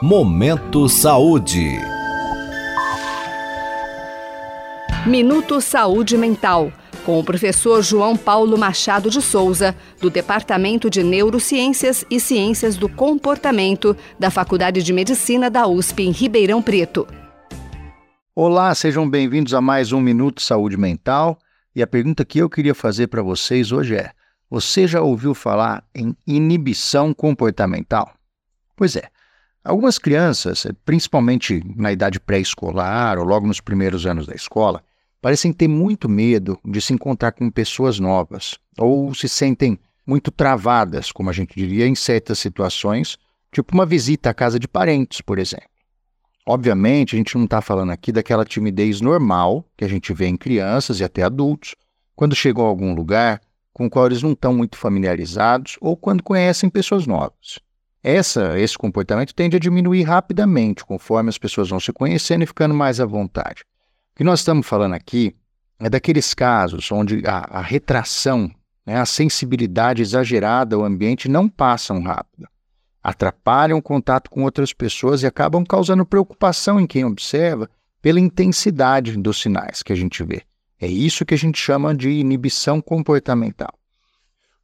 Momento Saúde. Minuto Saúde Mental, com o professor João Paulo Machado de Souza, do Departamento de Neurociências e Ciências do Comportamento da Faculdade de Medicina da USP em Ribeirão Preto. Olá, sejam bem-vindos a mais um Minuto Saúde Mental. E a pergunta que eu queria fazer para vocês hoje é: você já ouviu falar em inibição comportamental? Pois é. Algumas crianças, principalmente na idade pré-escolar ou logo nos primeiros anos da escola, parecem ter muito medo de se encontrar com pessoas novas ou se sentem muito travadas, como a gente diria, em certas situações, tipo uma visita à casa de parentes, por exemplo. Obviamente, a gente não está falando aqui daquela timidez normal que a gente vê em crianças e até adultos, quando chegam a algum lugar com o qual eles não estão muito familiarizados ou quando conhecem pessoas novas. Essa, esse comportamento tende a diminuir rapidamente conforme as pessoas vão se conhecendo e ficando mais à vontade. O que nós estamos falando aqui é daqueles casos onde a, a retração, né, a sensibilidade exagerada ao ambiente não passam rápido, atrapalham o contato com outras pessoas e acabam causando preocupação em quem observa pela intensidade dos sinais que a gente vê. É isso que a gente chama de inibição comportamental.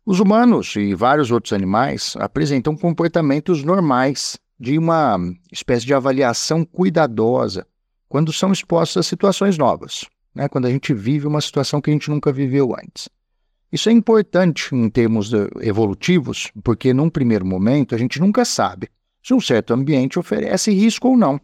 Os humanos e vários outros animais apresentam comportamentos normais de uma espécie de avaliação cuidadosa quando são expostos a situações novas, né? quando a gente vive uma situação que a gente nunca viveu antes. Isso é importante em termos evolutivos, porque num primeiro momento a gente nunca sabe se um certo ambiente oferece risco ou não.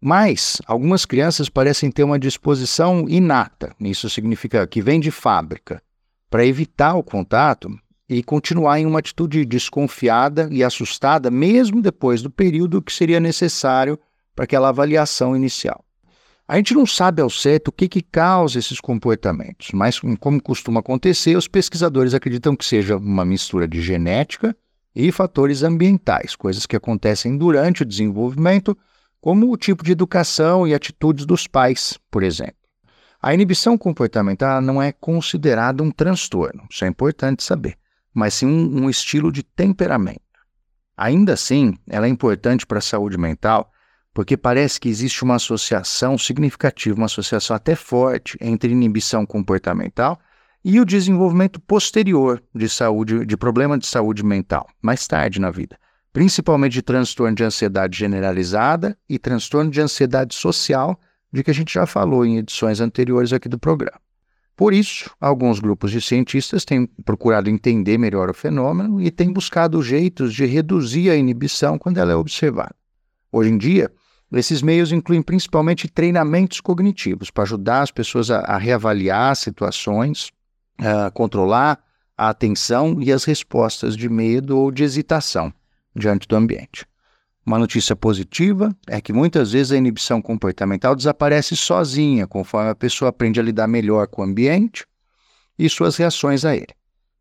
Mas algumas crianças parecem ter uma disposição inata, isso significa que vem de fábrica, para evitar o contato e continuar em uma atitude desconfiada e assustada, mesmo depois do período que seria necessário para aquela avaliação inicial. A gente não sabe ao certo o que, que causa esses comportamentos, mas, como costuma acontecer, os pesquisadores acreditam que seja uma mistura de genética e fatores ambientais, coisas que acontecem durante o desenvolvimento, como o tipo de educação e atitudes dos pais, por exemplo. A inibição comportamental não é considerada um transtorno, isso é importante saber, mas sim um, um estilo de temperamento. Ainda assim, ela é importante para a saúde mental porque parece que existe uma associação significativa, uma associação até forte entre inibição comportamental e o desenvolvimento posterior de saúde, de problema de saúde mental, mais tarde na vida, principalmente de transtorno de ansiedade generalizada e transtorno de ansiedade social de que a gente já falou em edições anteriores aqui do programa. Por isso, alguns grupos de cientistas têm procurado entender melhor o fenômeno e têm buscado jeitos de reduzir a inibição quando ela é observada. Hoje em dia, esses meios incluem principalmente treinamentos cognitivos para ajudar as pessoas a, a reavaliar situações, a controlar a atenção e as respostas de medo ou de hesitação diante do ambiente. Uma notícia positiva é que muitas vezes a inibição comportamental desaparece sozinha, conforme a pessoa aprende a lidar melhor com o ambiente e suas reações a ele.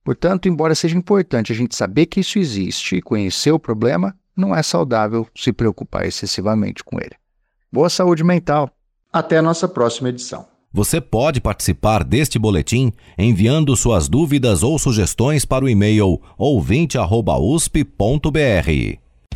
Portanto, embora seja importante a gente saber que isso existe e conhecer o problema, não é saudável se preocupar excessivamente com ele. Boa saúde mental. Até a nossa próxima edição. Você pode participar deste boletim enviando suas dúvidas ou sugestões para o e-mail ouvinte@usp.br.